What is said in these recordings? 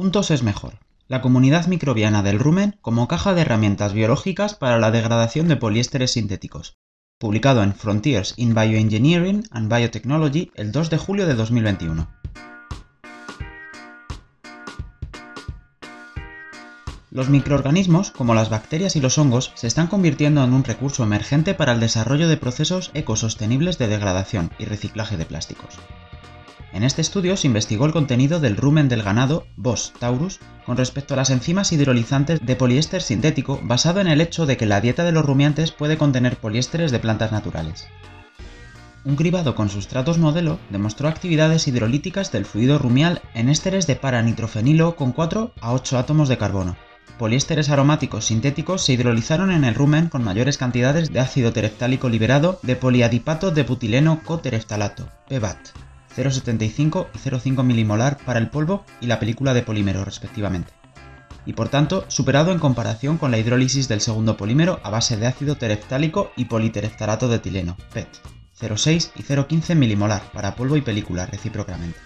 Juntos es mejor. La comunidad microbiana del rumen como caja de herramientas biológicas para la degradación de poliésteres sintéticos. Publicado en Frontiers in Bioengineering and Biotechnology el 2 de julio de 2021. Los microorganismos, como las bacterias y los hongos, se están convirtiendo en un recurso emergente para el desarrollo de procesos ecosostenibles de degradación y reciclaje de plásticos. En este estudio se investigó el contenido del rumen del ganado Bos taurus con respecto a las enzimas hidrolizantes de poliéster sintético basado en el hecho de que la dieta de los rumiantes puede contener poliésteres de plantas naturales. Un cribado con sustratos modelo demostró actividades hidrolíticas del fluido rumial en ésteres de paranitrofenilo con 4 a 8 átomos de carbono, poliésteres aromáticos sintéticos se hidrolizaron en el rumen con mayores cantidades de ácido tereftálico liberado de poliadipato de butileno cotereftalato, PBAT, 0,75 y 0,5 milimolar para el polvo y la película de polímero respectivamente, y por tanto superado en comparación con la hidrólisis del segundo polímero a base de ácido tereftálico y politereftalato de etileno, PET, 0,6 y 0,15 milimolar para polvo y película recíprocamente.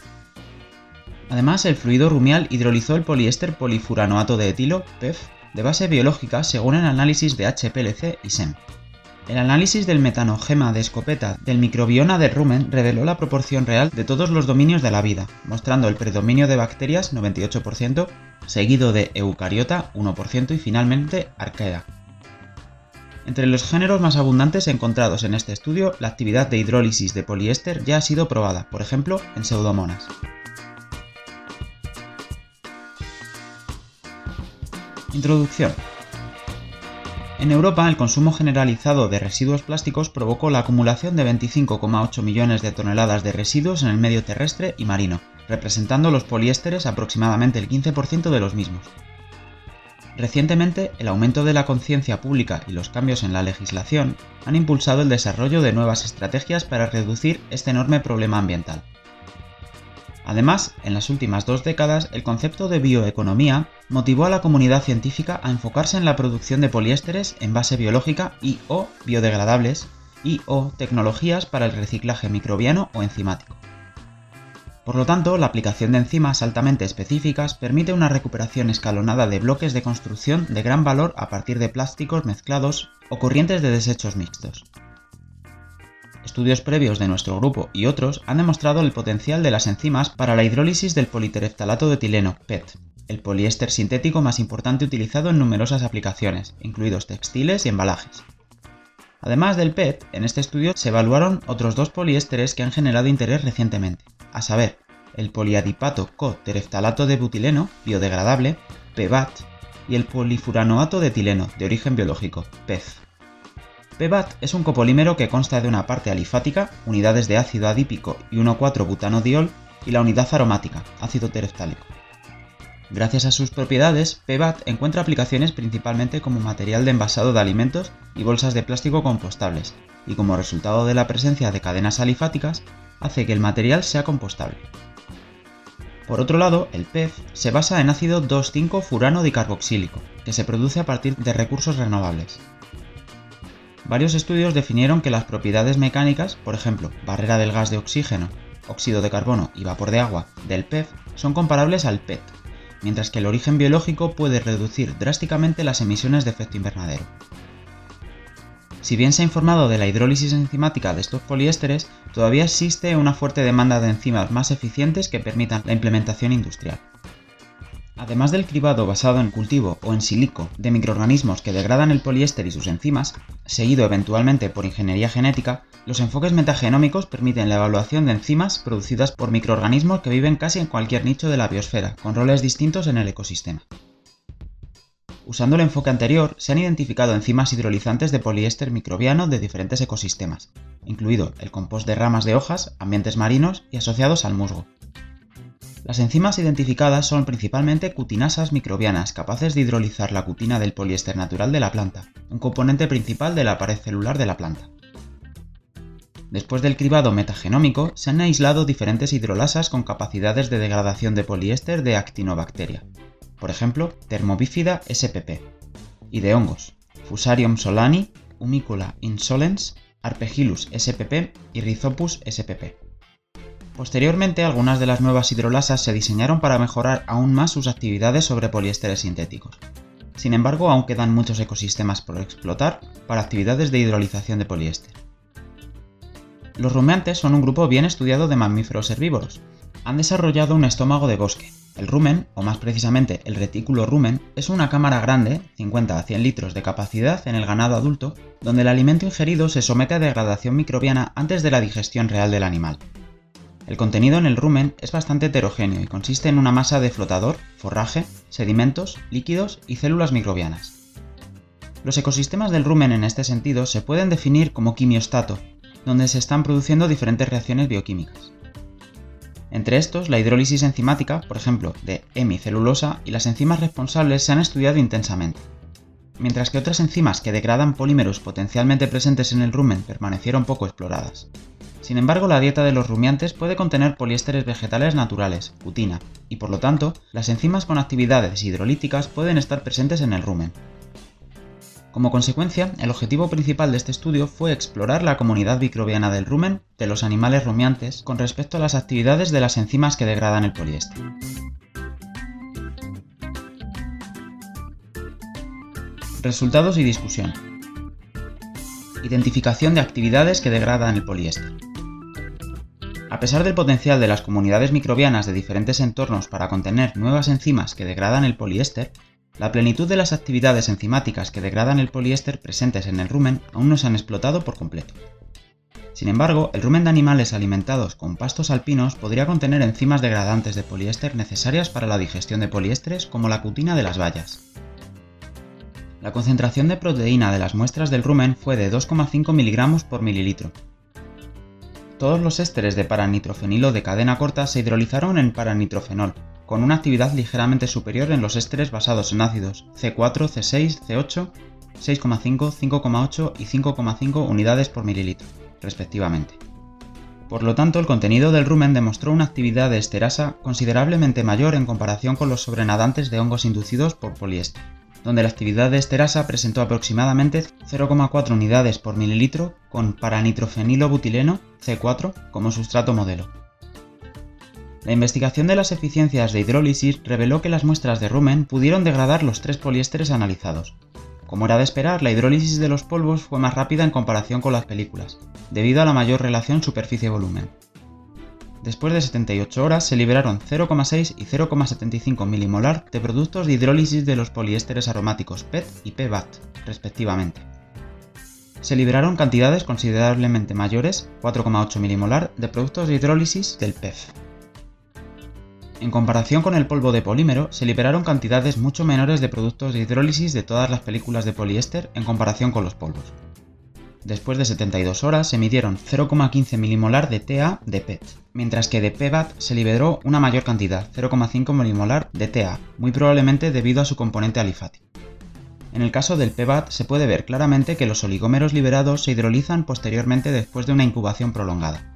Además, el fluido rumial hidrolizó el poliéster polifuranoato de etilo, PEF, de base biológica según el análisis de HPLC y SEM. El análisis del metanogema de escopeta del microbioma del rumen reveló la proporción real de todos los dominios de la vida, mostrando el predominio de bacterias 98%, seguido de eucariota 1% y finalmente arquea. Entre los géneros más abundantes encontrados en este estudio, la actividad de hidrólisis de poliéster ya ha sido probada, por ejemplo, en pseudomonas. Introducción. En Europa, el consumo generalizado de residuos plásticos provocó la acumulación de 25,8 millones de toneladas de residuos en el medio terrestre y marino, representando los poliésteres aproximadamente el 15% de los mismos. Recientemente, el aumento de la conciencia pública y los cambios en la legislación han impulsado el desarrollo de nuevas estrategias para reducir este enorme problema ambiental. Además, en las últimas dos décadas, el concepto de bioeconomía motivó a la comunidad científica a enfocarse en la producción de poliésteres en base biológica y o biodegradables y o tecnologías para el reciclaje microbiano o enzimático. Por lo tanto, la aplicación de enzimas altamente específicas permite una recuperación escalonada de bloques de construcción de gran valor a partir de plásticos mezclados o corrientes de desechos mixtos. Estudios previos de nuestro grupo y otros han demostrado el potencial de las enzimas para la hidrólisis del politereftalato de etileno, PET, el poliéster sintético más importante utilizado en numerosas aplicaciones, incluidos textiles y embalajes. Además del PET, en este estudio se evaluaron otros dos poliésteres que han generado interés recientemente, a saber, el poliadipato co-tereftalato de butileno, biodegradable, PBAT, y el polifuranoato de etileno, de origen biológico, PEF. PBAT es un copolímero que consta de una parte alifática, unidades de ácido adípico y 1,4-butanodiol, y la unidad aromática, ácido tereftálico. Gracias a sus propiedades, PBAT encuentra aplicaciones principalmente como material de envasado de alimentos y bolsas de plástico compostables, y como resultado de la presencia de cadenas alifáticas, hace que el material sea compostable. Por otro lado, el PEF se basa en ácido 2,5-furano dicarboxílico, que se produce a partir de recursos renovables. Varios estudios definieron que las propiedades mecánicas, por ejemplo, barrera del gas de oxígeno, óxido de carbono y vapor de agua, del PEF son comparables al PET, mientras que el origen biológico puede reducir drásticamente las emisiones de efecto invernadero. Si bien se ha informado de la hidrólisis enzimática de estos poliésteres, todavía existe una fuerte demanda de enzimas más eficientes que permitan la implementación industrial. Además del cribado basado en cultivo o en silico de microorganismos que degradan el poliéster y sus enzimas, seguido eventualmente por ingeniería genética, los enfoques metagenómicos permiten la evaluación de enzimas producidas por microorganismos que viven casi en cualquier nicho de la biosfera, con roles distintos en el ecosistema. Usando el enfoque anterior, se han identificado enzimas hidrolizantes de poliéster microbiano de diferentes ecosistemas, incluido el compost de ramas de hojas, ambientes marinos y asociados al musgo, las enzimas identificadas son principalmente cutinasas microbianas capaces de hidrolizar la cutina del poliéster natural de la planta, un componente principal de la pared celular de la planta. Después del cribado metagenómico, se han aislado diferentes hidrolasas con capacidades de degradación de poliéster de actinobacteria, por ejemplo, Thermobifida spp, y de hongos, Fusarium solani, Humicula insolens, Arpegillus spp y Rhizopus spp. Posteriormente, algunas de las nuevas hidrolasas se diseñaron para mejorar aún más sus actividades sobre poliésteres sintéticos. Sin embargo, aún quedan muchos ecosistemas por explotar para actividades de hidrolización de poliéster. Los rumiantes son un grupo bien estudiado de mamíferos herbívoros. Han desarrollado un estómago de bosque. El rumen, o más precisamente el retículo rumen, es una cámara grande, 50 a 100 litros de capacidad en el ganado adulto, donde el alimento ingerido se somete a degradación microbiana antes de la digestión real del animal. El contenido en el rumen es bastante heterogéneo y consiste en una masa de flotador, forraje, sedimentos, líquidos y células microbianas. Los ecosistemas del rumen en este sentido se pueden definir como quimiostato, donde se están produciendo diferentes reacciones bioquímicas. Entre estos, la hidrólisis enzimática, por ejemplo, de hemicelulosa y las enzimas responsables se han estudiado intensamente. Mientras que otras enzimas que degradan polímeros potencialmente presentes en el rumen permanecieron poco exploradas. Sin embargo, la dieta de los rumiantes puede contener poliésteres vegetales naturales, putina, y por lo tanto, las enzimas con actividades hidrolíticas pueden estar presentes en el rumen. Como consecuencia, el objetivo principal de este estudio fue explorar la comunidad microbiana del rumen de los animales rumiantes con respecto a las actividades de las enzimas que degradan el poliéster. Resultados y discusión. Identificación de actividades que degradan el poliéster. A pesar del potencial de las comunidades microbianas de diferentes entornos para contener nuevas enzimas que degradan el poliéster, la plenitud de las actividades enzimáticas que degradan el poliéster presentes en el rumen aún no se han explotado por completo. Sin embargo, el rumen de animales alimentados con pastos alpinos podría contener enzimas degradantes de poliéster necesarias para la digestión de poliésteres como la cutina de las bayas. La concentración de proteína de las muestras del rumen fue de 2,5 mg por mililitro, todos los ésteres de paranitrofenilo de cadena corta se hidrolizaron en paranitrofenol, con una actividad ligeramente superior en los ésteres basados en ácidos C4, C6, C8, 6,5, 5,8 y 5,5 unidades por mililitro, respectivamente. Por lo tanto, el contenido del rumen demostró una actividad de esterasa considerablemente mayor en comparación con los sobrenadantes de hongos inducidos por poliéster donde la actividad de esterasa presentó aproximadamente 0,4 unidades por mililitro con paranitrofenilobutileno C4 como sustrato modelo. La investigación de las eficiencias de hidrólisis reveló que las muestras de rumen pudieron degradar los tres poliésteres analizados. Como era de esperar, la hidrólisis de los polvos fue más rápida en comparación con las películas, debido a la mayor relación superficie-volumen. Después de 78 horas se liberaron 0,6 y 0,75 milimolar de productos de hidrólisis de los poliésteres aromáticos PET y PBAT, respectivamente. Se liberaron cantidades considerablemente mayores, 4,8 milimolar, de productos de hidrólisis del PEF. En comparación con el polvo de polímero, se liberaron cantidades mucho menores de productos de hidrólisis de todas las películas de poliéster en comparación con los polvos. Después de 72 horas se midieron 0,15 milimolar de TA de PET, mientras que de PBAT se liberó una mayor cantidad, 0,5 milimolar de TA, muy probablemente debido a su componente alifático. En el caso del PBAT se puede ver claramente que los oligómeros liberados se hidrolizan posteriormente después de una incubación prolongada.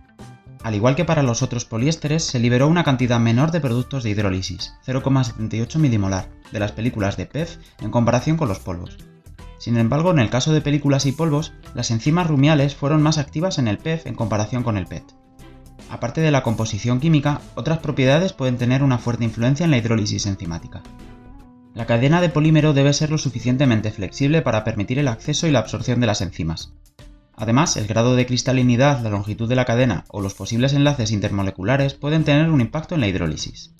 Al igual que para los otros poliésteres, se liberó una cantidad menor de productos de hidrólisis, 0,78 milimolar, de las películas de PEF en comparación con los polvos, sin embargo, en el caso de películas y polvos, las enzimas rumiales fueron más activas en el PEF en comparación con el PET. Aparte de la composición química, otras propiedades pueden tener una fuerte influencia en la hidrólisis enzimática. La cadena de polímero debe ser lo suficientemente flexible para permitir el acceso y la absorción de las enzimas. Además, el grado de cristalinidad, la longitud de la cadena o los posibles enlaces intermoleculares pueden tener un impacto en la hidrólisis.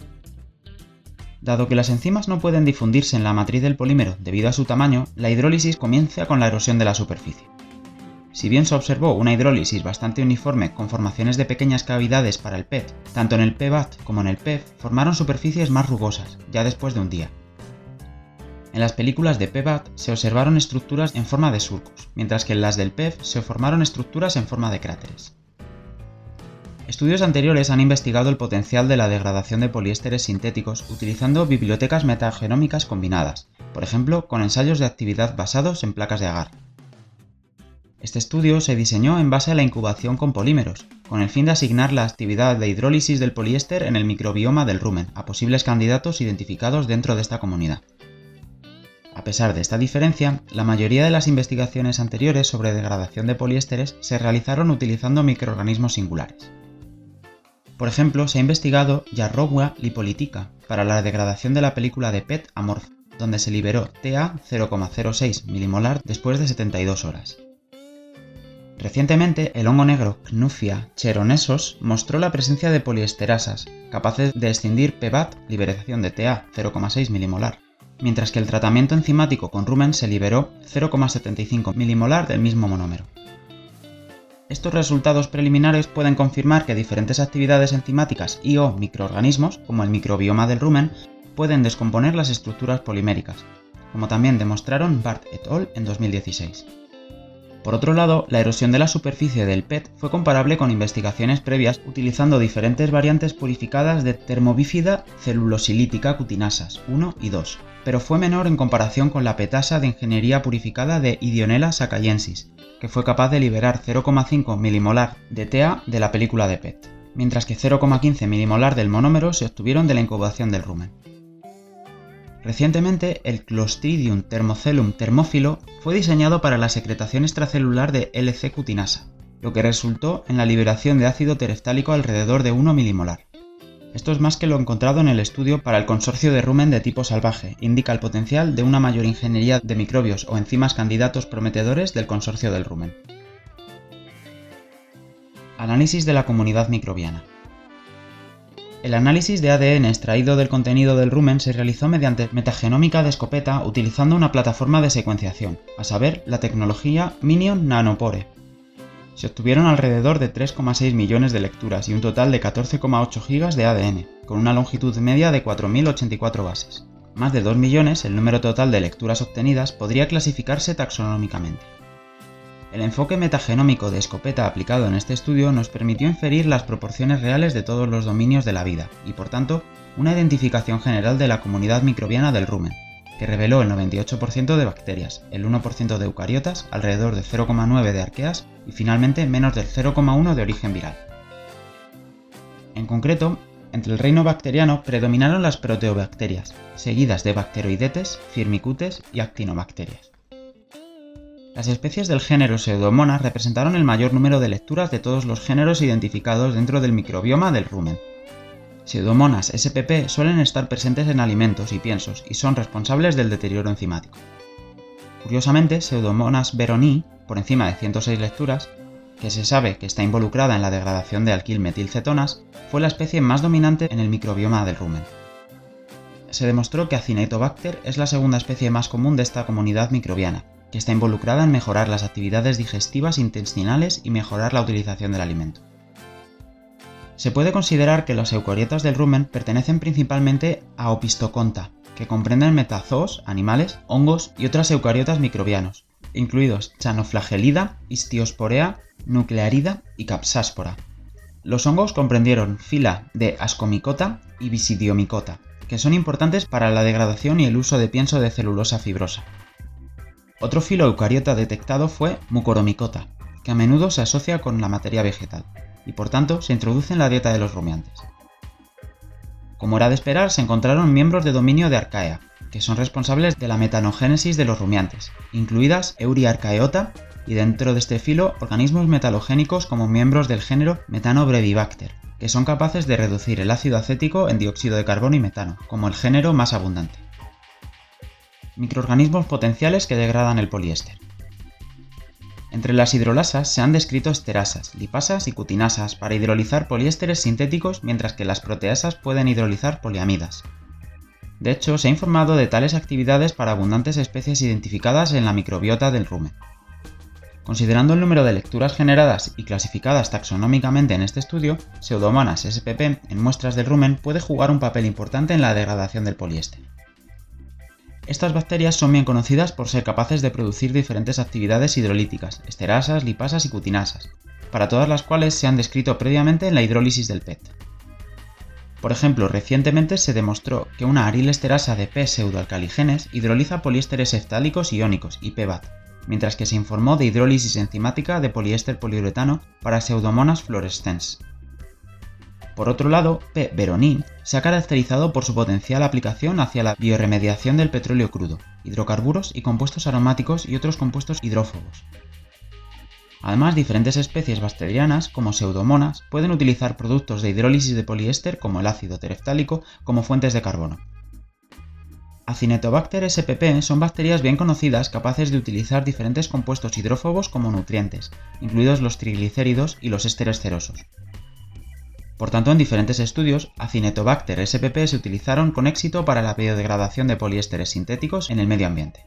Dado que las enzimas no pueden difundirse en la matriz del polímero debido a su tamaño, la hidrólisis comienza con la erosión de la superficie. Si bien se observó una hidrólisis bastante uniforme con formaciones de pequeñas cavidades para el PET, tanto en el PBAT como en el PEF formaron superficies más rugosas, ya después de un día. En las películas de PBAT se observaron estructuras en forma de surcos, mientras que en las del PEF se formaron estructuras en forma de cráteres. Estudios anteriores han investigado el potencial de la degradación de poliésteres sintéticos utilizando bibliotecas metagenómicas combinadas, por ejemplo, con ensayos de actividad basados en placas de agar. Este estudio se diseñó en base a la incubación con polímeros, con el fin de asignar la actividad de hidrólisis del poliéster en el microbioma del rumen a posibles candidatos identificados dentro de esta comunidad. A pesar de esta diferencia, la mayoría de las investigaciones anteriores sobre degradación de poliésteres se realizaron utilizando microorganismos singulares. Por ejemplo, se ha investigado Yarrowa lipolitica para la degradación de la película de PET Amorph, donde se liberó TA 0,06 milimolar después de 72 horas. Recientemente, el hongo negro Knuphia cheronesos mostró la presencia de poliesterasas, capaces de escindir PBAT, liberación de TA 0,6 milimolar, mientras que el tratamiento enzimático con rumen se liberó 0,75 milimolar del mismo monómero. Estos resultados preliminares pueden confirmar que diferentes actividades enzimáticas y o microorganismos, como el microbioma del rumen, pueden descomponer las estructuras poliméricas, como también demostraron Bart et al. en 2016. Por otro lado, la erosión de la superficie del PET fue comparable con investigaciones previas utilizando diferentes variantes purificadas de termobífida celulosilítica cutinasas 1 y 2, pero fue menor en comparación con la petasa de ingeniería purificada de Idionella sacayensis, que fue capaz de liberar 0,5 milimolar de TEA de la película de PET, mientras que 0,15 milimolar del monómero se obtuvieron de la incubación del rumen. Recientemente, el Clostridium thermocellum termófilo fue diseñado para la secretación extracelular de L-C-cutinasa, lo que resultó en la liberación de ácido tereftálico alrededor de 1 milimolar. Esto es más que lo encontrado en el estudio para el consorcio de rumen de tipo salvaje, indica el potencial de una mayor ingeniería de microbios o enzimas candidatos prometedores del consorcio del rumen. Análisis de la comunidad microbiana. El análisis de ADN extraído del contenido del rumen se realizó mediante metagenómica de escopeta utilizando una plataforma de secuenciación, a saber, la tecnología Minion Nanopore. Se obtuvieron alrededor de 3,6 millones de lecturas y un total de 14,8 gigas de ADN, con una longitud media de 4.084 bases. Más de 2 millones, el número total de lecturas obtenidas podría clasificarse taxonómicamente. El enfoque metagenómico de escopeta aplicado en este estudio nos permitió inferir las proporciones reales de todos los dominios de la vida y, por tanto, una identificación general de la comunidad microbiana del rumen, que reveló el 98% de bacterias, el 1% de eucariotas, alrededor de 0,9 de arqueas y finalmente menos del 0,1 de origen viral. En concreto, entre el reino bacteriano predominaron las proteobacterias, seguidas de bacteroidetes, firmicutes y actinobacterias. Las especies del género Pseudomonas representaron el mayor número de lecturas de todos los géneros identificados dentro del microbioma del rumen. Pseudomonas spp suelen estar presentes en alimentos y piensos y son responsables del deterioro enzimático. Curiosamente, Pseudomonas veroni, por encima de 106 lecturas, que se sabe que está involucrada en la degradación de alquilmetilcetonas, fue la especie más dominante en el microbioma del rumen. Se demostró que Acinetobacter es la segunda especie más común de esta comunidad microbiana, que está involucrada en mejorar las actividades digestivas intestinales y mejorar la utilización del alimento. Se puede considerar que los eucariotas del rumen pertenecen principalmente a Opistoconta, que comprenden metazoos, animales, hongos y otras eucariotas microbianos, incluidos Chanoflagelida, Histiosporea, Nuclearida y Capsáspora. Los hongos comprendieron fila de Ascomicota y Visidiomicota, que son importantes para la degradación y el uso de pienso de celulosa fibrosa. Otro filo eucariota detectado fue Mucoromicota, que a menudo se asocia con la materia vegetal, y por tanto se introduce en la dieta de los rumiantes. Como era de esperar, se encontraron miembros de dominio de Arcaea, que son responsables de la metanogénesis de los rumiantes, incluidas Euriarchaeota y dentro de este filo organismos metalogénicos como miembros del género Metanobrevibacter, que son capaces de reducir el ácido acético en dióxido de carbono y metano, como el género más abundante microorganismos potenciales que degradan el poliéster. Entre las hidrolasas se han descrito esterasas, lipasas y cutinasas para hidrolizar poliésteres sintéticos mientras que las proteasas pueden hidrolizar poliamidas. De hecho, se ha informado de tales actividades para abundantes especies identificadas en la microbiota del rumen. Considerando el número de lecturas generadas y clasificadas taxonómicamente en este estudio, Pseudomonas spp en muestras del rumen puede jugar un papel importante en la degradación del poliéster. Estas bacterias son bien conocidas por ser capaces de producir diferentes actividades hidrolíticas, esterasas, lipasas y cutinasas, para todas las cuales se han descrito previamente en la hidrólisis del PET. Por ejemplo, recientemente se demostró que una arilesterasa de P pseudoalcaligenes hidroliza poliésteres eftálicos iónicos y PBAT, mientras que se informó de hidrólisis enzimática de poliéster poliuretano para Pseudomonas fluorescens. Por otro lado, P. veronin se ha caracterizado por su potencial aplicación hacia la bioremediación del petróleo crudo, hidrocarburos y compuestos aromáticos y otros compuestos hidrófobos. Además, diferentes especies bacterianas, como pseudomonas, pueden utilizar productos de hidrólisis de poliéster como el ácido tereftálico como fuentes de carbono. Acinetobacter spp son bacterias bien conocidas capaces de utilizar diferentes compuestos hidrófobos como nutrientes, incluidos los triglicéridos y los ésteres cerosos. Por tanto, en diferentes estudios, Acinetobacter spp se utilizaron con éxito para la biodegradación de poliésteres sintéticos en el medio ambiente.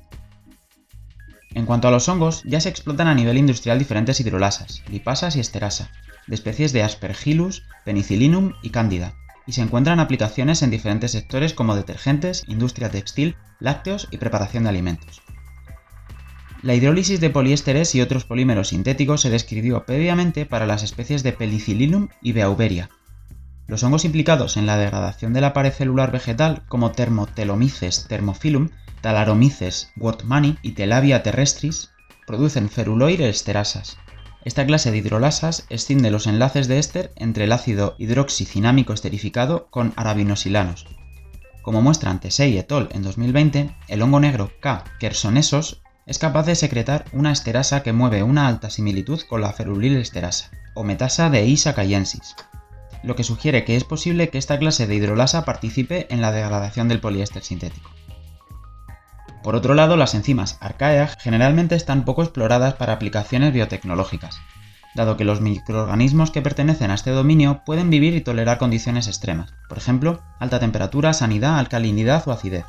En cuanto a los hongos, ya se explotan a nivel industrial diferentes hidrolasas, lipasas y esterasa, de especies de Aspergillus, Penicillinum y Candida, y se encuentran aplicaciones en diferentes sectores como detergentes, industria textil, lácteos y preparación de alimentos. La hidrólisis de poliésteres y otros polímeros sintéticos se describió previamente para las especies de Penicillinum y Beauveria. Los hongos implicados en la degradación de la pared celular vegetal, como Thermotelomyces thermophilum, Talaromyces wortmanni y Telavia terrestris, producen feruloide esterasas, esta clase de hidrolasas escinde los enlaces de éster entre el ácido hidroxicinámico esterificado con arabinosilanos. Como muestra Tesei et al. en 2020, el hongo negro K. quersonesos es capaz de secretar una esterasa que mueve una alta similitud con la ferulil esterasa, o metasa de Isa cayенsis, lo que sugiere que es posible que esta clase de hidrolasa participe en la degradación del poliéster sintético. Por otro lado, las enzimas arcaea generalmente están poco exploradas para aplicaciones biotecnológicas, dado que los microorganismos que pertenecen a este dominio pueden vivir y tolerar condiciones extremas, por ejemplo, alta temperatura, sanidad, alcalinidad o acidez.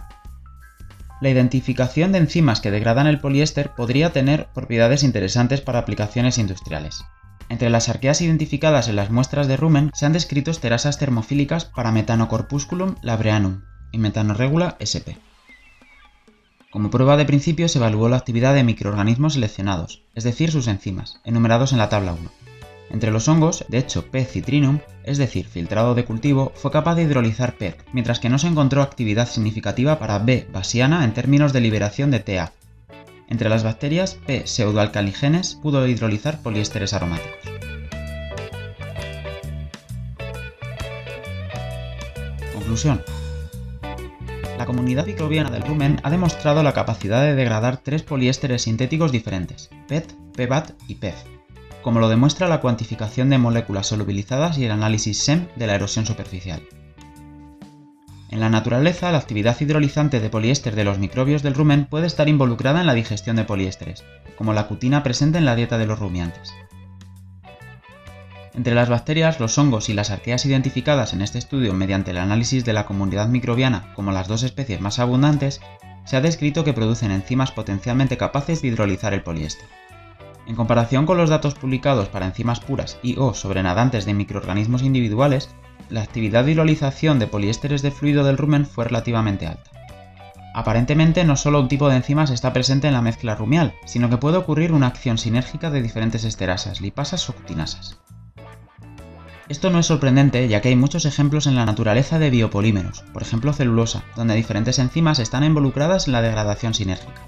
La identificación de enzimas que degradan el poliéster podría tener propiedades interesantes para aplicaciones industriales. Entre las arqueas identificadas en las muestras de rumen se han descrito esterasas termofílicas para Metanocorpusculum labreanum y Metanorregula sp. Como prueba de principio se evaluó la actividad de microorganismos seleccionados, es decir, sus enzimas, enumerados en la tabla 1. Entre los hongos, de hecho P. citrinum, es decir, filtrado de cultivo, fue capaz de hidrolizar PERC, mientras que no se encontró actividad significativa para B. basiana en términos de liberación de TA. Entre las bacterias, P. pseudoalcaligenes pudo hidrolizar poliésteres aromáticos. La comunidad microbiana del rumen ha demostrado la capacidad de degradar tres poliésteres sintéticos diferentes, PET, PBAT y PEF, como lo demuestra la cuantificación de moléculas solubilizadas y el análisis SEM de la erosión superficial. En la naturaleza, la actividad hidrolizante de poliéster de los microbios del rumen puede estar involucrada en la digestión de poliésteres, como la cutina presente en la dieta de los rumiantes. Entre las bacterias, los hongos y las arqueas identificadas en este estudio mediante el análisis de la comunidad microbiana como las dos especies más abundantes, se ha descrito que producen enzimas potencialmente capaces de hidrolizar el poliéster. En comparación con los datos publicados para enzimas puras y o sobrenadantes de microorganismos individuales, la actividad de hidrolización de poliésteres de fluido del rumen fue relativamente alta. Aparentemente no solo un tipo de enzimas está presente en la mezcla rumial, sino que puede ocurrir una acción sinérgica de diferentes esterasas, lipasas o cutinasas. Esto no es sorprendente ya que hay muchos ejemplos en la naturaleza de biopolímeros, por ejemplo celulosa, donde diferentes enzimas están involucradas en la degradación sinérgica.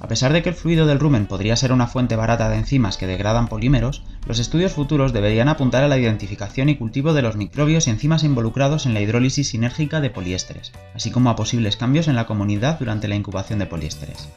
A pesar de que el fluido del rumen podría ser una fuente barata de enzimas que degradan polímeros, los estudios futuros deberían apuntar a la identificación y cultivo de los microbios y enzimas involucrados en la hidrólisis sinérgica de poliésteres, así como a posibles cambios en la comunidad durante la incubación de poliésteres.